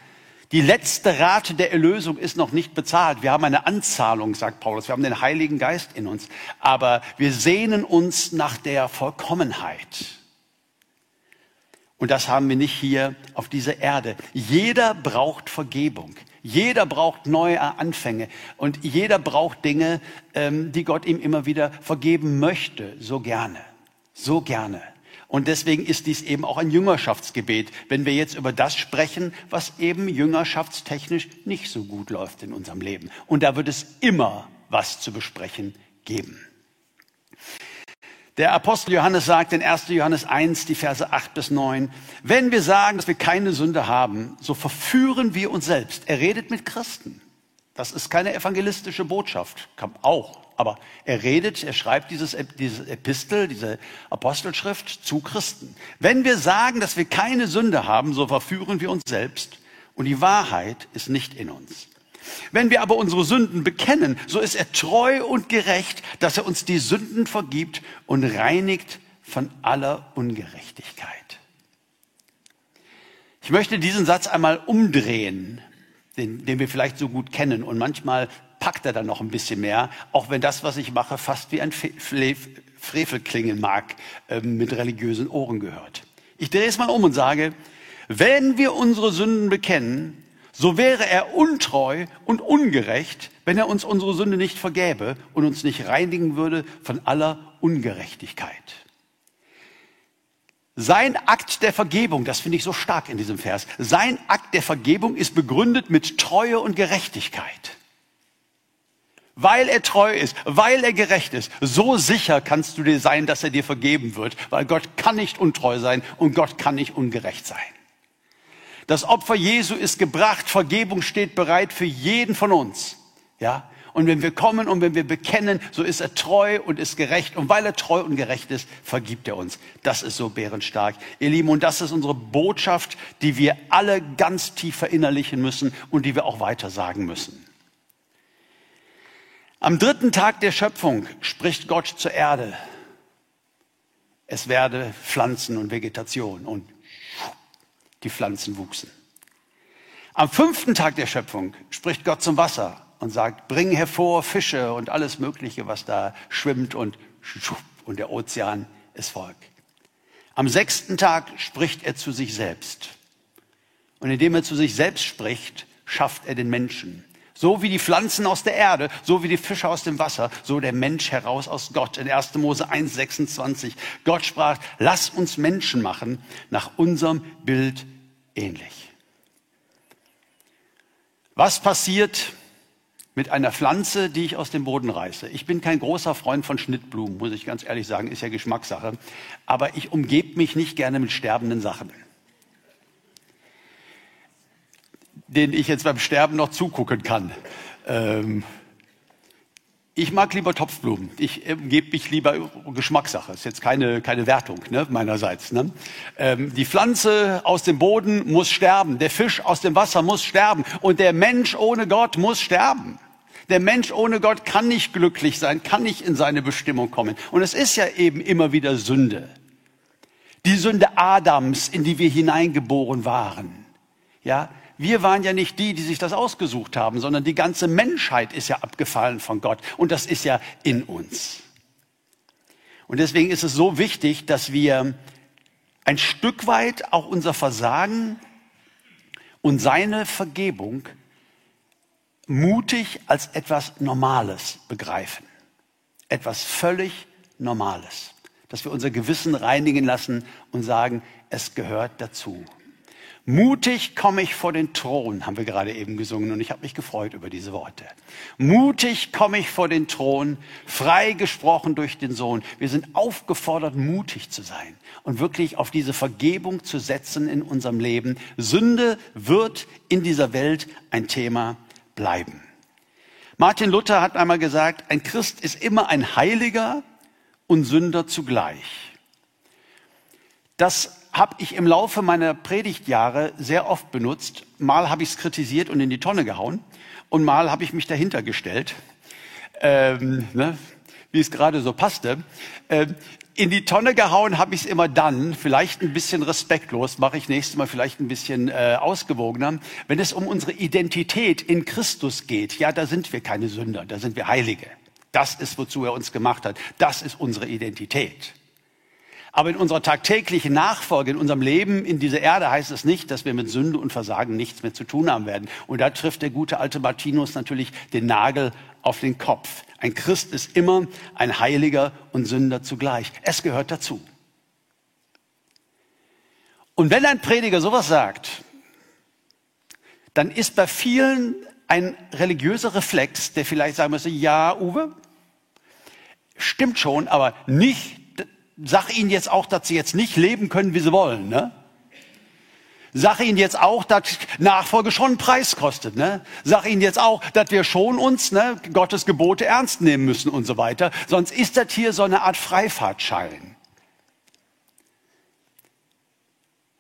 Speaker 1: die letzte Rate der Erlösung ist noch nicht bezahlt. Wir haben eine Anzahlung, sagt Paulus. Wir haben den Heiligen Geist in uns. Aber wir sehnen uns nach der Vollkommenheit. Und das haben wir nicht hier auf dieser Erde. Jeder braucht Vergebung. Jeder braucht neue Anfänge. Und jeder braucht Dinge, ähm, die Gott ihm immer wieder vergeben möchte. So gerne. So gerne. Und deswegen ist dies eben auch ein Jüngerschaftsgebet, wenn wir jetzt über das sprechen, was eben jüngerschaftstechnisch nicht so gut läuft in unserem Leben. Und da wird es immer was zu besprechen geben. Der Apostel Johannes sagt in 1. Johannes 1, die Verse 8 bis 9, wenn wir sagen, dass wir keine Sünde haben, so verführen wir uns selbst. Er redet mit Christen. Das ist keine evangelistische Botschaft, auch. Aber er redet, er schreibt dieses, diese Epistel, diese Apostelschrift zu Christen. Wenn wir sagen, dass wir keine Sünde haben, so verführen wir uns selbst und die Wahrheit ist nicht in uns. Wenn wir aber unsere Sünden bekennen, so ist er treu und gerecht, dass er uns die Sünden vergibt und reinigt von aller Ungerechtigkeit. Ich möchte diesen Satz einmal umdrehen den, den wir vielleicht so gut kennen. Und manchmal packt er dann noch ein bisschen mehr, auch wenn das, was ich mache, fast wie ein Frevel klingen mag, äh, mit religiösen Ohren gehört. Ich drehe es mal um und sage, wenn wir unsere Sünden bekennen, so wäre er untreu und ungerecht, wenn er uns unsere Sünde nicht vergäbe und uns nicht reinigen würde von aller Ungerechtigkeit. Sein Akt der Vergebung, das finde ich so stark in diesem Vers, sein Akt der Vergebung ist begründet mit Treue und Gerechtigkeit. Weil er treu ist, weil er gerecht ist, so sicher kannst du dir sein, dass er dir vergeben wird, weil Gott kann nicht untreu sein und Gott kann nicht ungerecht sein. Das Opfer Jesu ist gebracht, Vergebung steht bereit für jeden von uns. Ja? Und wenn wir kommen und wenn wir bekennen, so ist er treu und ist gerecht. Und weil er treu und gerecht ist, vergibt er uns. Das ist so bärenstark. Ihr Lieben, und das ist unsere Botschaft, die wir alle ganz tief verinnerlichen müssen und die wir auch weiter sagen müssen. Am dritten Tag der Schöpfung spricht Gott zur Erde. Es werde Pflanzen und Vegetation und die Pflanzen wuchsen. Am fünften Tag der Schöpfung spricht Gott zum Wasser und sagt, bring hervor Fische und alles Mögliche, was da schwimmt und, und der Ozean ist Volk. Am sechsten Tag spricht er zu sich selbst. Und indem er zu sich selbst spricht, schafft er den Menschen. So wie die Pflanzen aus der Erde, so wie die Fische aus dem Wasser, so der Mensch heraus aus Gott. In 1. Mose 1, 26. Gott sprach, lass uns Menschen machen, nach unserem Bild ähnlich. Was passiert mit einer Pflanze, die ich aus dem Boden reiße? Ich bin kein großer Freund von Schnittblumen, muss ich ganz ehrlich sagen, ist ja Geschmackssache. Aber ich umgebe mich nicht gerne mit sterbenden Sachen. Denen ich jetzt beim Sterben noch zugucken kann. Ähm, ich mag lieber Topfblumen. Ich äh, gebe mich lieber Geschmackssache. Ist jetzt keine, keine Wertung ne, meinerseits. Ne? Ähm, die Pflanze aus dem Boden muss sterben. Der Fisch aus dem Wasser muss sterben. Und der Mensch ohne Gott muss sterben. Der Mensch ohne Gott kann nicht glücklich sein, kann nicht in seine Bestimmung kommen. Und es ist ja eben immer wieder Sünde. Die Sünde Adams, in die wir hineingeboren waren. Ja, wir waren ja nicht die, die sich das ausgesucht haben, sondern die ganze Menschheit ist ja abgefallen von Gott und das ist ja in uns. Und deswegen ist es so wichtig, dass wir ein Stück weit auch unser Versagen und seine Vergebung mutig als etwas Normales begreifen. Etwas völlig Normales. Dass wir unser Gewissen reinigen lassen und sagen, es gehört dazu. Mutig komme ich vor den Thron, haben wir gerade eben gesungen und ich habe mich gefreut über diese Worte. Mutig komme ich vor den Thron, frei gesprochen durch den Sohn. Wir sind aufgefordert, mutig zu sein und wirklich auf diese Vergebung zu setzen in unserem Leben. Sünde wird in dieser Welt ein Thema bleiben. Martin Luther hat einmal gesagt, ein Christ ist immer ein Heiliger und Sünder zugleich. Das habe ich im Laufe meiner Predigtjahre sehr oft benutzt. Mal habe ich es kritisiert und in die Tonne gehauen und mal habe ich mich dahinter gestellt, ähm, ne, wie es gerade so passte. Ähm, in die Tonne gehauen habe ich es immer dann, vielleicht ein bisschen respektlos, mache ich nächstes Mal vielleicht ein bisschen äh, ausgewogener, wenn es um unsere Identität in Christus geht. Ja, da sind wir keine Sünder, da sind wir Heilige. Das ist, wozu er uns gemacht hat. Das ist unsere Identität. Aber in unserer tagtäglichen Nachfolge, in unserem Leben in dieser Erde heißt es nicht, dass wir mit Sünde und Versagen nichts mehr zu tun haben werden. Und da trifft der gute alte Martinus natürlich den Nagel auf den Kopf. Ein Christ ist immer ein Heiliger und Sünder zugleich. Es gehört dazu. Und wenn ein Prediger sowas sagt, dann ist bei vielen ein religiöser Reflex, der vielleicht sagen müsste, ja, Uwe, stimmt schon, aber nicht sag ihnen jetzt auch, dass sie jetzt nicht leben können, wie sie wollen. Ne? Sag ihnen jetzt auch, dass Nachfolge schon einen Preis kostet. Ne? Sag ihnen jetzt auch, dass wir schon uns ne, Gottes Gebote ernst nehmen müssen und so weiter. Sonst ist das hier so eine Art Freifahrtschein.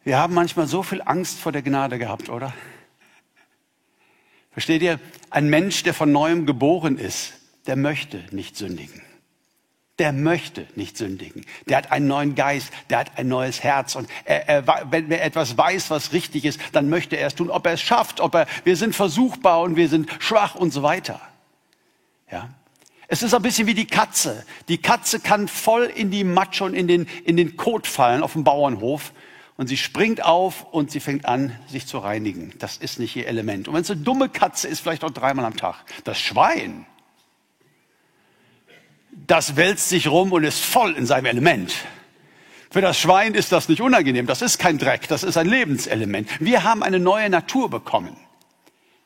Speaker 1: Wir haben manchmal so viel Angst vor der Gnade gehabt, oder? Versteht ihr? Ein Mensch, der von neuem geboren ist, der möchte nicht sündigen der möchte nicht sündigen. Der hat einen neuen Geist, der hat ein neues Herz. Und er, er, wenn er etwas weiß, was richtig ist, dann möchte er es tun. Ob er es schafft, ob er, wir sind versuchbar und wir sind schwach und so weiter. Ja. Es ist ein bisschen wie die Katze. Die Katze kann voll in die Matsche und in den, in den Kot fallen auf dem Bauernhof. Und sie springt auf und sie fängt an, sich zu reinigen. Das ist nicht ihr Element. Und wenn es eine dumme Katze ist, vielleicht auch dreimal am Tag. Das Schwein, das wälzt sich rum und ist voll in seinem Element. Für das Schwein ist das nicht unangenehm. Das ist kein Dreck. Das ist ein Lebenselement. Wir haben eine neue Natur bekommen.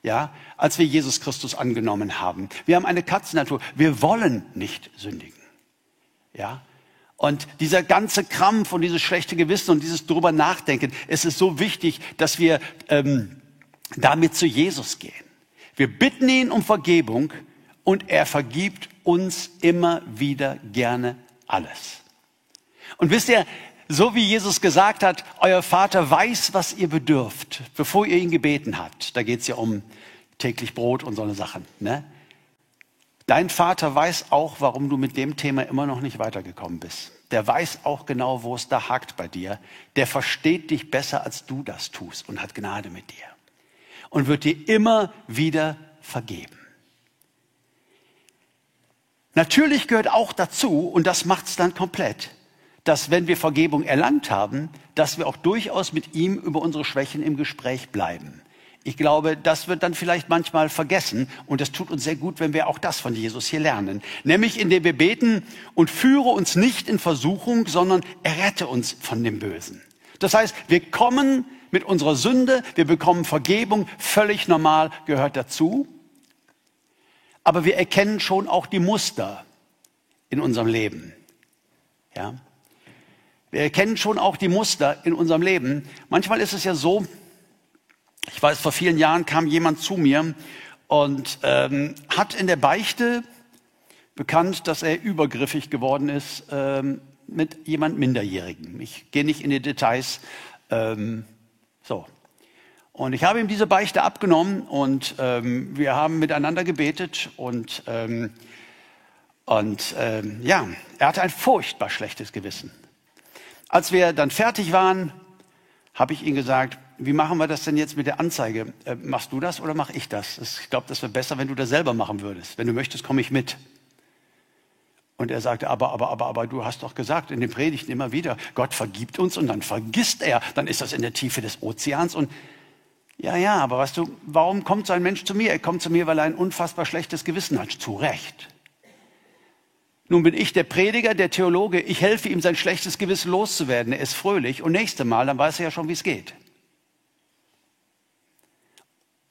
Speaker 1: Ja, als wir Jesus Christus angenommen haben. Wir haben eine Katzennatur. Wir wollen nicht sündigen. Ja, und dieser ganze Krampf und dieses schlechte Gewissen und dieses drüber nachdenken, es ist so wichtig, dass wir ähm, damit zu Jesus gehen. Wir bitten ihn um Vergebung und er vergibt uns immer wieder gerne alles. Und wisst ihr, so wie Jesus gesagt hat, euer Vater weiß, was ihr bedürft, bevor ihr ihn gebeten habt. Da geht es ja um täglich Brot und so eine Sachen. Ne? Dein Vater weiß auch, warum du mit dem Thema immer noch nicht weitergekommen bist. Der weiß auch genau, wo es da hakt bei dir. Der versteht dich besser, als du das tust und hat Gnade mit dir. Und wird dir immer wieder vergeben. Natürlich gehört auch dazu, und das macht es dann komplett, dass wenn wir Vergebung erlangt haben, dass wir auch durchaus mit ihm über unsere Schwächen im Gespräch bleiben. Ich glaube, das wird dann vielleicht manchmal vergessen und es tut uns sehr gut, wenn wir auch das von Jesus hier lernen. Nämlich indem wir beten und führe uns nicht in Versuchung, sondern errette uns von dem Bösen. Das heißt, wir kommen mit unserer Sünde, wir bekommen Vergebung, völlig normal gehört dazu. Aber wir erkennen schon auch die Muster in unserem Leben. Ja? Wir erkennen schon auch die Muster in unserem Leben. Manchmal ist es ja so, ich weiß, vor vielen Jahren kam jemand zu mir und ähm, hat in der Beichte bekannt, dass er übergriffig geworden ist ähm, mit jemand Minderjährigen. Ich gehe nicht in die Details. Ähm, so. Und ich habe ihm diese Beichte abgenommen und ähm, wir haben miteinander gebetet und, ähm, und ähm, ja, er hatte ein furchtbar schlechtes Gewissen. Als wir dann fertig waren, habe ich ihm gesagt, wie machen wir das denn jetzt mit der Anzeige? Äh, machst du das oder mache ich das? Ich glaube, das wäre besser, wenn du das selber machen würdest. Wenn du möchtest, komme ich mit. Und er sagte, aber, aber, aber, aber, du hast doch gesagt in den Predigten immer wieder, Gott vergibt uns und dann vergisst er. Dann ist das in der Tiefe des Ozeans und ja, ja, aber weißt du, warum kommt so ein Mensch zu mir? Er kommt zu mir, weil er ein unfassbar schlechtes Gewissen hat. Zu Recht. Nun bin ich der Prediger, der Theologe. Ich helfe ihm, sein schlechtes Gewissen loszuwerden. Er ist fröhlich und nächste Mal, dann weiß er ja schon, wie es geht.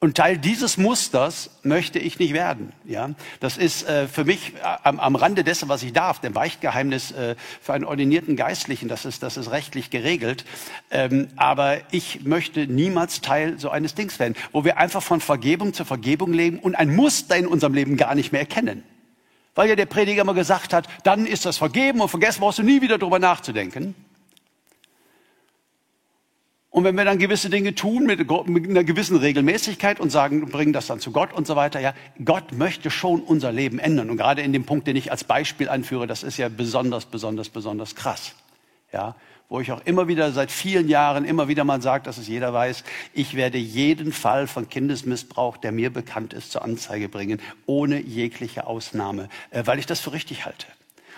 Speaker 1: Und Teil dieses Musters möchte ich nicht werden. Ja, das ist äh, für mich äh, am, am Rande dessen, was ich darf. Dem Beichtgeheimnis äh, für einen ordinierten Geistlichen, das ist, das ist rechtlich geregelt. Ähm, aber ich möchte niemals Teil so eines Dings werden, wo wir einfach von Vergebung zu Vergebung leben und ein Muster in unserem Leben gar nicht mehr erkennen. Weil ja der Prediger immer gesagt hat, dann ist das vergeben und vergessen brauchst du nie wieder drüber nachzudenken. Und wenn wir dann gewisse Dinge tun mit, mit, einer gewissen Regelmäßigkeit und sagen, bringen das dann zu Gott und so weiter, ja, Gott möchte schon unser Leben ändern. Und gerade in dem Punkt, den ich als Beispiel anführe, das ist ja besonders, besonders, besonders krass. Ja, wo ich auch immer wieder seit vielen Jahren immer wieder mal sage, dass es jeder weiß, ich werde jeden Fall von Kindesmissbrauch, der mir bekannt ist, zur Anzeige bringen, ohne jegliche Ausnahme, äh, weil ich das für richtig halte.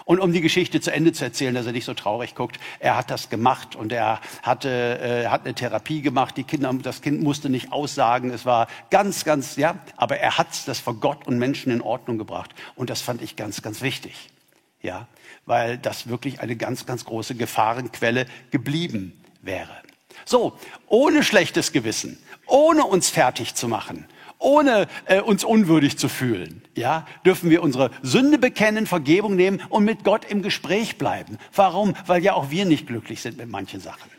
Speaker 1: Und um die Geschichte zu Ende zu erzählen, dass er nicht so traurig guckt, er hat das gemacht und er hatte, äh, hat eine Therapie gemacht. Die Kinder, das Kind musste nicht aussagen. Es war ganz, ganz, ja, aber er hat das vor Gott und Menschen in Ordnung gebracht. Und das fand ich ganz, ganz wichtig. Ja, weil das wirklich eine ganz, ganz große Gefahrenquelle geblieben wäre. So, ohne schlechtes Gewissen, ohne uns fertig zu machen, ohne äh, uns unwürdig zu fühlen, ja, dürfen wir unsere Sünde bekennen, Vergebung nehmen und mit Gott im Gespräch bleiben. Warum? Weil ja auch wir nicht glücklich sind mit manchen Sachen,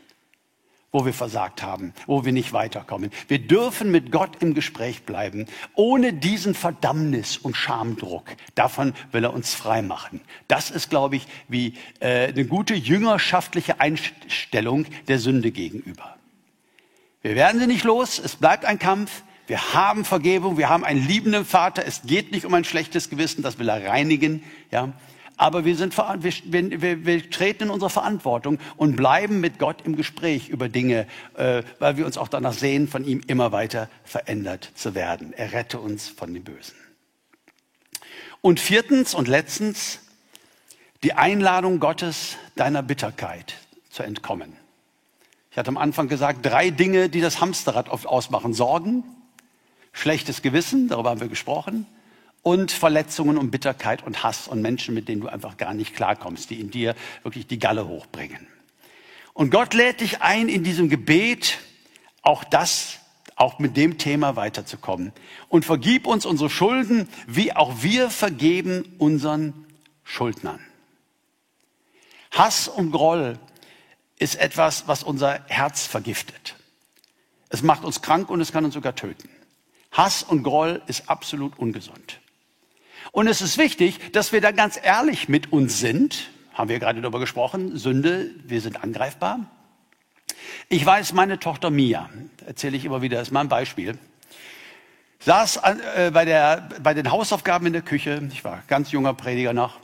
Speaker 1: wo wir versagt haben, wo wir nicht weiterkommen. Wir dürfen mit Gott im Gespräch bleiben, ohne diesen Verdammnis und Schamdruck. Davon will er uns frei machen. Das ist, glaube ich, wie äh, eine gute jüngerschaftliche Einstellung der Sünde gegenüber. Wir werden sie nicht los, es bleibt ein Kampf. Wir haben Vergebung, wir haben einen liebenden Vater. Es geht nicht um ein schlechtes Gewissen, das will er reinigen. Ja, aber wir, sind, wir, wir, wir treten in unsere Verantwortung und bleiben mit Gott im Gespräch über Dinge, äh, weil wir uns auch danach sehen, von ihm immer weiter verändert zu werden. Er rette uns von dem Bösen. Und viertens und letztens die Einladung Gottes, deiner Bitterkeit zu entkommen. Ich hatte am Anfang gesagt, drei Dinge, die das Hamsterrad oft ausmachen. Sorgen, schlechtes Gewissen, darüber haben wir gesprochen, und Verletzungen und Bitterkeit und Hass und Menschen, mit denen du einfach gar nicht klarkommst, die in dir wirklich die Galle hochbringen. Und Gott lädt dich ein, in diesem Gebet auch das, auch mit dem Thema weiterzukommen. Und vergib uns unsere Schulden, wie auch wir vergeben unseren Schuldnern. Hass und Groll ist etwas, was unser Herz vergiftet. Es macht uns krank und es kann uns sogar töten. Hass und Groll ist absolut ungesund. Und es ist wichtig, dass wir da ganz ehrlich mit uns sind. Haben wir gerade darüber gesprochen. Sünde, wir sind angreifbar. Ich weiß, meine Tochter Mia, erzähle ich immer wieder, ist mal ein Beispiel, saß an, äh, bei, der, bei den Hausaufgaben in der Küche, ich war ganz junger Prediger noch,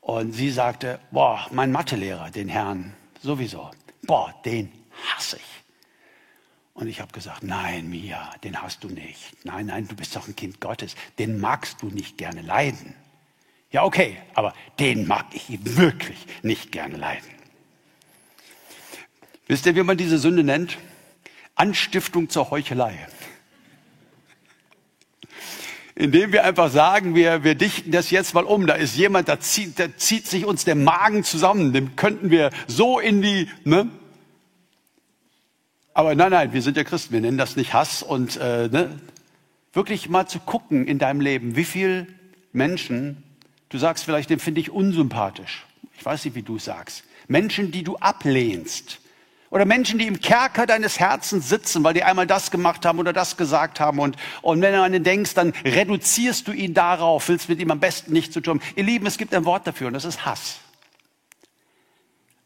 Speaker 1: und sie sagte, boah, mein Mathelehrer, den Herrn, sowieso, boah, den hasse ich. Und ich habe gesagt, nein, Mia, den hast du nicht. Nein, nein, du bist doch ein Kind Gottes. Den magst du nicht gerne leiden. Ja, okay, aber den mag ich wirklich nicht gerne leiden. Wisst ihr, wie man diese Sünde nennt? Anstiftung zur Heuchelei. Indem wir einfach sagen, wir, wir dichten das jetzt mal um. Da ist jemand, da zieht, da zieht sich uns der Magen zusammen. Dem könnten wir so in die, ne? Aber nein, nein, wir sind ja Christen, wir nennen das nicht Hass und äh, ne? wirklich mal zu gucken in deinem Leben, wie viel Menschen, du sagst vielleicht, den finde ich unsympathisch. Ich weiß nicht, wie du sagst. Menschen, die du ablehnst. Oder Menschen, die im Kerker deines Herzens sitzen, weil die einmal das gemacht haben oder das gesagt haben. Und, und wenn du an den denkst, dann reduzierst du ihn darauf, willst mit ihm am besten nicht zu tun. Ihr Lieben, es gibt ein Wort dafür und das ist Hass.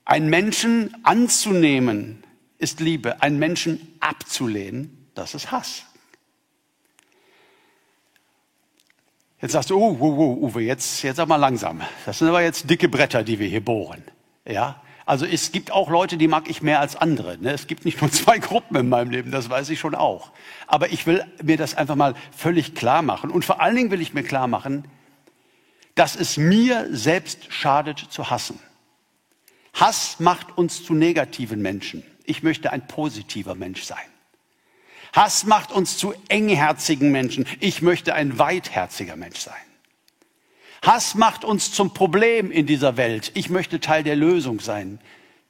Speaker 1: Einen Menschen anzunehmen, ist Liebe. Einen Menschen abzulehnen, das ist Hass. Jetzt sagst du, oh, oh, oh, Uwe, jetzt, jetzt mal langsam. Das sind aber jetzt dicke Bretter, die wir hier bohren. Ja? Also es gibt auch Leute, die mag ich mehr als andere. Ne? Es gibt nicht nur zwei Gruppen in meinem Leben, das weiß ich schon auch. Aber ich will mir das einfach mal völlig klar machen. Und vor allen Dingen will ich mir klar machen, dass es mir selbst schadet zu hassen. Hass macht uns zu negativen Menschen ich möchte ein positiver Mensch sein. Hass macht uns zu engherzigen Menschen. Ich möchte ein weitherziger Mensch sein. Hass macht uns zum Problem in dieser Welt. Ich möchte Teil der Lösung sein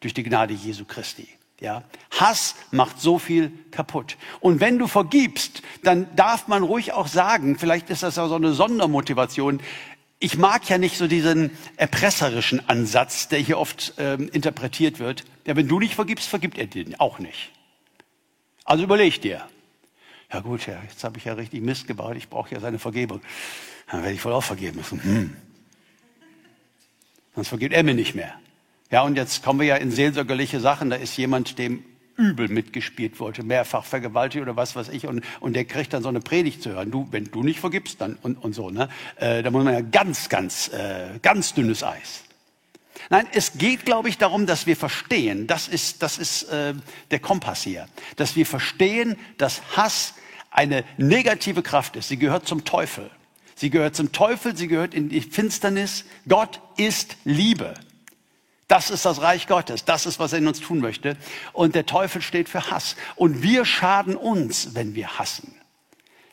Speaker 1: durch die Gnade Jesu Christi. Ja, Hass macht so viel kaputt. Und wenn du vergibst, dann darf man ruhig auch sagen, vielleicht ist das ja so eine Sondermotivation, ich mag ja nicht so diesen erpresserischen Ansatz, der hier oft ähm, interpretiert wird. Ja, wenn du nicht vergibst, vergibt er dir auch nicht. Also überleg dir. Ja gut, ja, jetzt habe ich ja richtig Mist gebaut, ich brauche ja seine Vergebung. Dann werde ich wohl auch vergeben müssen. Hm. Sonst vergibt er mir nicht mehr. Ja, und jetzt kommen wir ja in seelsorgerliche Sachen. Da ist jemand, dem übel mitgespielt wurde, mehrfach vergewaltigt oder was weiß ich, und, und der kriegt dann so eine Predigt zu hören. Du, wenn du nicht vergibst, dann und, und so, ne? Äh, da muss man ja ganz, ganz, äh, ganz dünnes Eis. Nein, es geht, glaube ich, darum, dass wir verstehen, das ist, das ist äh, der Kompass hier, dass wir verstehen, dass Hass eine negative Kraft ist. Sie gehört zum Teufel. Sie gehört zum Teufel, sie gehört in die Finsternis. Gott ist Liebe. Das ist das Reich Gottes. Das ist, was er in uns tun möchte. Und der Teufel steht für Hass. Und wir schaden uns, wenn wir hassen.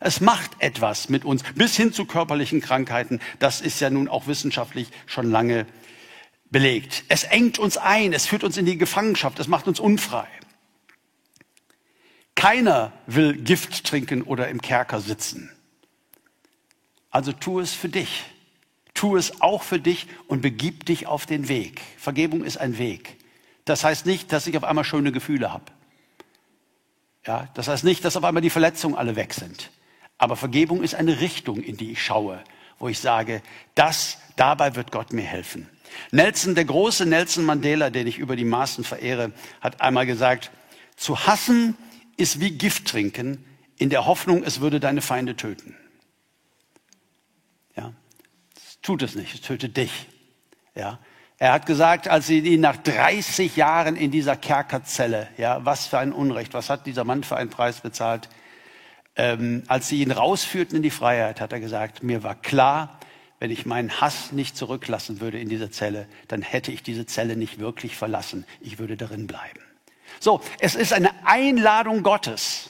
Speaker 1: Es macht etwas mit uns, bis hin zu körperlichen Krankheiten. Das ist ja nun auch wissenschaftlich schon lange belegt. Es engt uns ein, es führt uns in die Gefangenschaft, es macht uns unfrei. Keiner will Gift trinken oder im Kerker sitzen. Also tu es für dich. Tu es auch für dich und begib dich auf den Weg. Vergebung ist ein Weg. Das heißt nicht, dass ich auf einmal schöne Gefühle habe. Ja, das heißt nicht, dass auf einmal die Verletzungen alle weg sind. Aber Vergebung ist eine Richtung, in die ich schaue, wo ich sage, das, dabei wird Gott mir helfen. Nelson, der große Nelson Mandela, den ich über die Maßen verehre, hat einmal gesagt, zu hassen ist wie Gift trinken, in der Hoffnung, es würde deine Feinde töten. Tut es nicht, es tötet dich. Ja. Er hat gesagt, als sie ihn nach 30 Jahren in dieser Kerkerzelle, ja, was für ein Unrecht, was hat dieser Mann für einen Preis bezahlt? Ähm, als sie ihn rausführten in die Freiheit, hat er gesagt, mir war klar, wenn ich meinen Hass nicht zurücklassen würde in dieser Zelle, dann hätte ich diese Zelle nicht wirklich verlassen. Ich würde darin bleiben. So, es ist eine Einladung Gottes,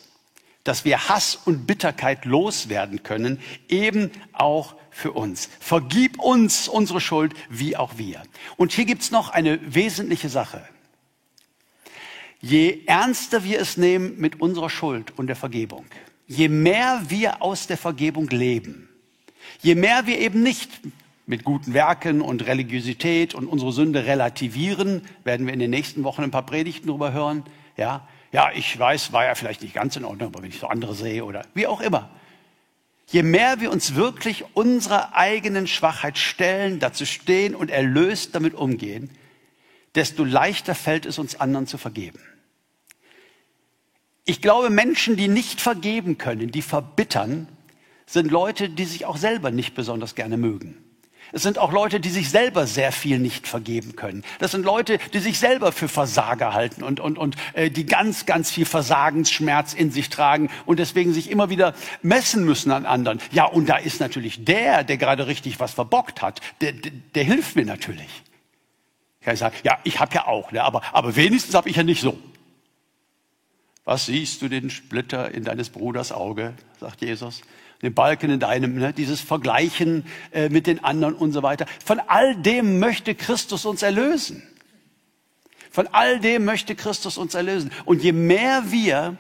Speaker 1: dass wir Hass und Bitterkeit loswerden können, eben auch für uns. Vergib uns unsere Schuld, wie auch wir. Und hier gibt's noch eine wesentliche Sache. Je ernster wir es nehmen mit unserer Schuld und der Vergebung, je mehr wir aus der Vergebung leben, je mehr wir eben nicht mit guten Werken und Religiosität und unsere Sünde relativieren, werden wir in den nächsten Wochen ein paar Predigten darüber hören. Ja, ja, ich weiß, war ja vielleicht nicht ganz in Ordnung, aber wenn ich so andere sehe oder wie auch immer. Je mehr wir uns wirklich unserer eigenen Schwachheit stellen, dazu stehen und erlöst damit umgehen, desto leichter fällt es uns anderen zu vergeben. Ich glaube, Menschen, die nicht vergeben können, die verbittern, sind Leute, die sich auch selber nicht besonders gerne mögen. Es sind auch Leute, die sich selber sehr viel nicht vergeben können. Das sind Leute, die sich selber für Versager halten und, und, und äh, die ganz, ganz viel Versagensschmerz in sich tragen und deswegen sich immer wieder messen müssen an anderen. Ja, und da ist natürlich der, der gerade richtig was verbockt hat, der, der, der hilft mir natürlich. Ich kann sagen, ja, ich habe ja auch, ne, aber, aber wenigstens habe ich ja nicht so. Was siehst du den Splitter in deines Bruders Auge, sagt Jesus den Balken in deinem, ne, dieses Vergleichen äh, mit den anderen und so weiter. Von all dem möchte Christus uns erlösen. Von all dem möchte Christus uns erlösen. Und je mehr wir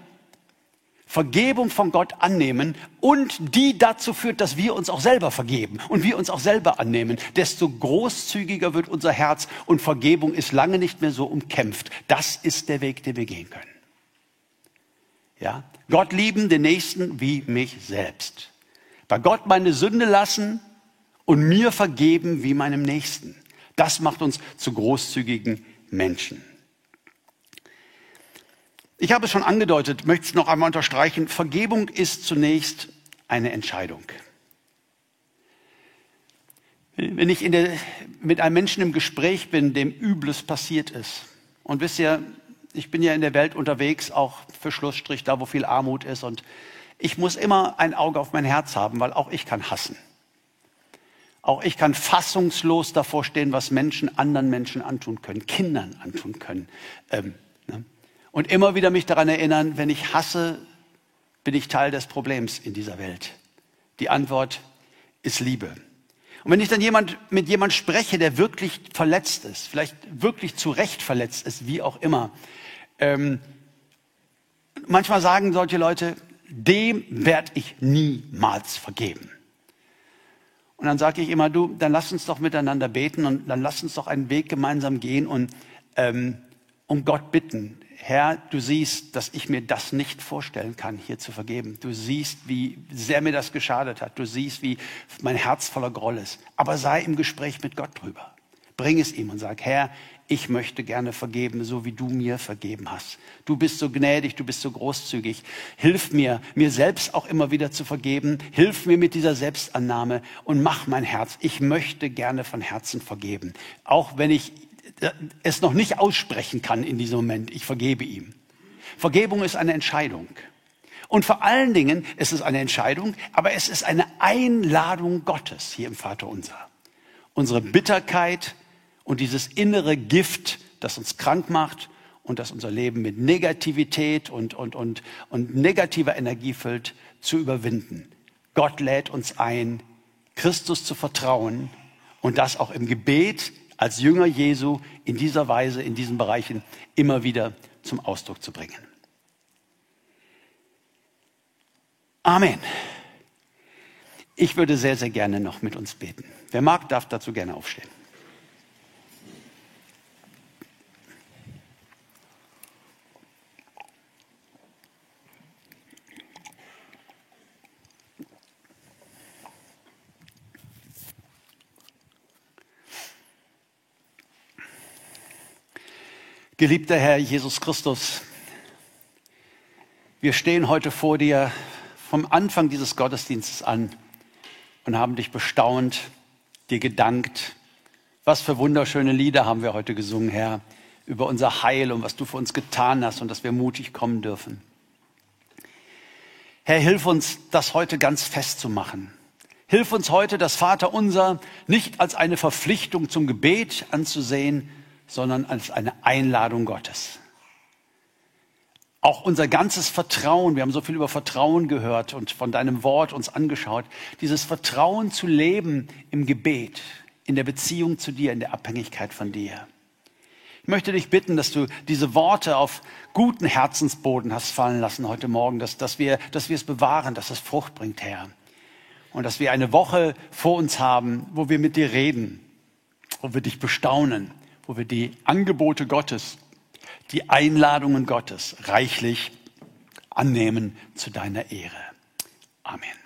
Speaker 1: Vergebung von Gott annehmen und die dazu führt, dass wir uns auch selber vergeben und wir uns auch selber annehmen, desto großzügiger wird unser Herz und Vergebung ist lange nicht mehr so umkämpft. Das ist der Weg, den wir gehen können. Ja? Gott lieben, den Nächsten wie mich selbst. Bei Gott meine Sünde lassen und mir vergeben wie meinem Nächsten. Das macht uns zu großzügigen Menschen. Ich habe es schon angedeutet, möchte es noch einmal unterstreichen. Vergebung ist zunächst eine Entscheidung. Wenn ich der, mit einem Menschen im Gespräch bin, dem Übles passiert ist, und wisst ihr, ich bin ja in der Welt unterwegs, auch für Schlussstrich, da wo viel Armut ist. Und ich muss immer ein Auge auf mein Herz haben, weil auch ich kann hassen. Auch ich kann fassungslos davor stehen, was Menschen anderen Menschen antun können, Kindern antun können. Ähm, ne? Und immer wieder mich daran erinnern, wenn ich hasse, bin ich Teil des Problems in dieser Welt. Die Antwort ist Liebe. Und wenn ich dann jemand, mit jemand spreche, der wirklich verletzt ist, vielleicht wirklich zu Recht verletzt ist, wie auch immer, ähm, manchmal sagen solche Leute, dem werde ich niemals vergeben. Und dann sage ich immer, du, dann lass uns doch miteinander beten und dann lass uns doch einen Weg gemeinsam gehen und ähm, um Gott bitten. Herr, du siehst, dass ich mir das nicht vorstellen kann, hier zu vergeben. Du siehst, wie sehr mir das geschadet hat. Du siehst, wie mein Herz voller Groll ist. Aber sei im Gespräch mit Gott drüber. Bring es ihm und sag, Herr, ich möchte gerne vergeben, so wie du mir vergeben hast. Du bist so gnädig, du bist so großzügig. Hilf mir, mir selbst auch immer wieder zu vergeben. Hilf mir mit dieser Selbstannahme und mach mein Herz. Ich möchte gerne von Herzen vergeben. Auch wenn ich es noch nicht aussprechen kann in diesem Moment. Ich vergebe ihm. Vergebung ist eine Entscheidung. Und vor allen Dingen ist es eine Entscheidung, aber es ist eine Einladung Gottes hier im Vater unser. Unsere Bitterkeit, und dieses innere Gift, das uns krank macht und das unser Leben mit Negativität und, und, und, und negativer Energie füllt, zu überwinden. Gott lädt uns ein, Christus zu vertrauen und das auch im Gebet als Jünger Jesu in dieser Weise, in diesen Bereichen immer wieder zum Ausdruck zu bringen. Amen. Ich würde sehr, sehr gerne noch mit uns beten. Wer mag, darf dazu gerne aufstehen. Geliebter Herr Jesus Christus, wir stehen heute vor dir vom Anfang dieses Gottesdienstes an und haben dich bestaunt, dir gedankt. Was für wunderschöne Lieder haben wir heute gesungen, Herr, über unser Heil und was du für uns getan hast und dass wir mutig kommen dürfen. Herr, hilf uns, das heute ganz festzumachen. Hilf uns heute, das Vaterunser nicht als eine Verpflichtung zum Gebet anzusehen, sondern als eine Einladung Gottes. auch unser ganzes Vertrauen, wir haben so viel über Vertrauen gehört und von deinem Wort uns angeschaut, dieses Vertrauen zu leben im Gebet, in der Beziehung zu dir, in der Abhängigkeit von dir. Ich möchte dich bitten, dass du diese Worte auf guten Herzensboden hast fallen lassen heute Morgen, dass, dass, wir, dass wir es bewahren, dass es Frucht bringt, Herr. Und dass wir eine Woche vor uns haben, wo wir mit dir reden, wo wir dich bestaunen, wo wir die Angebote Gottes, die Einladungen Gottes reichlich annehmen zu deiner Ehre. Amen.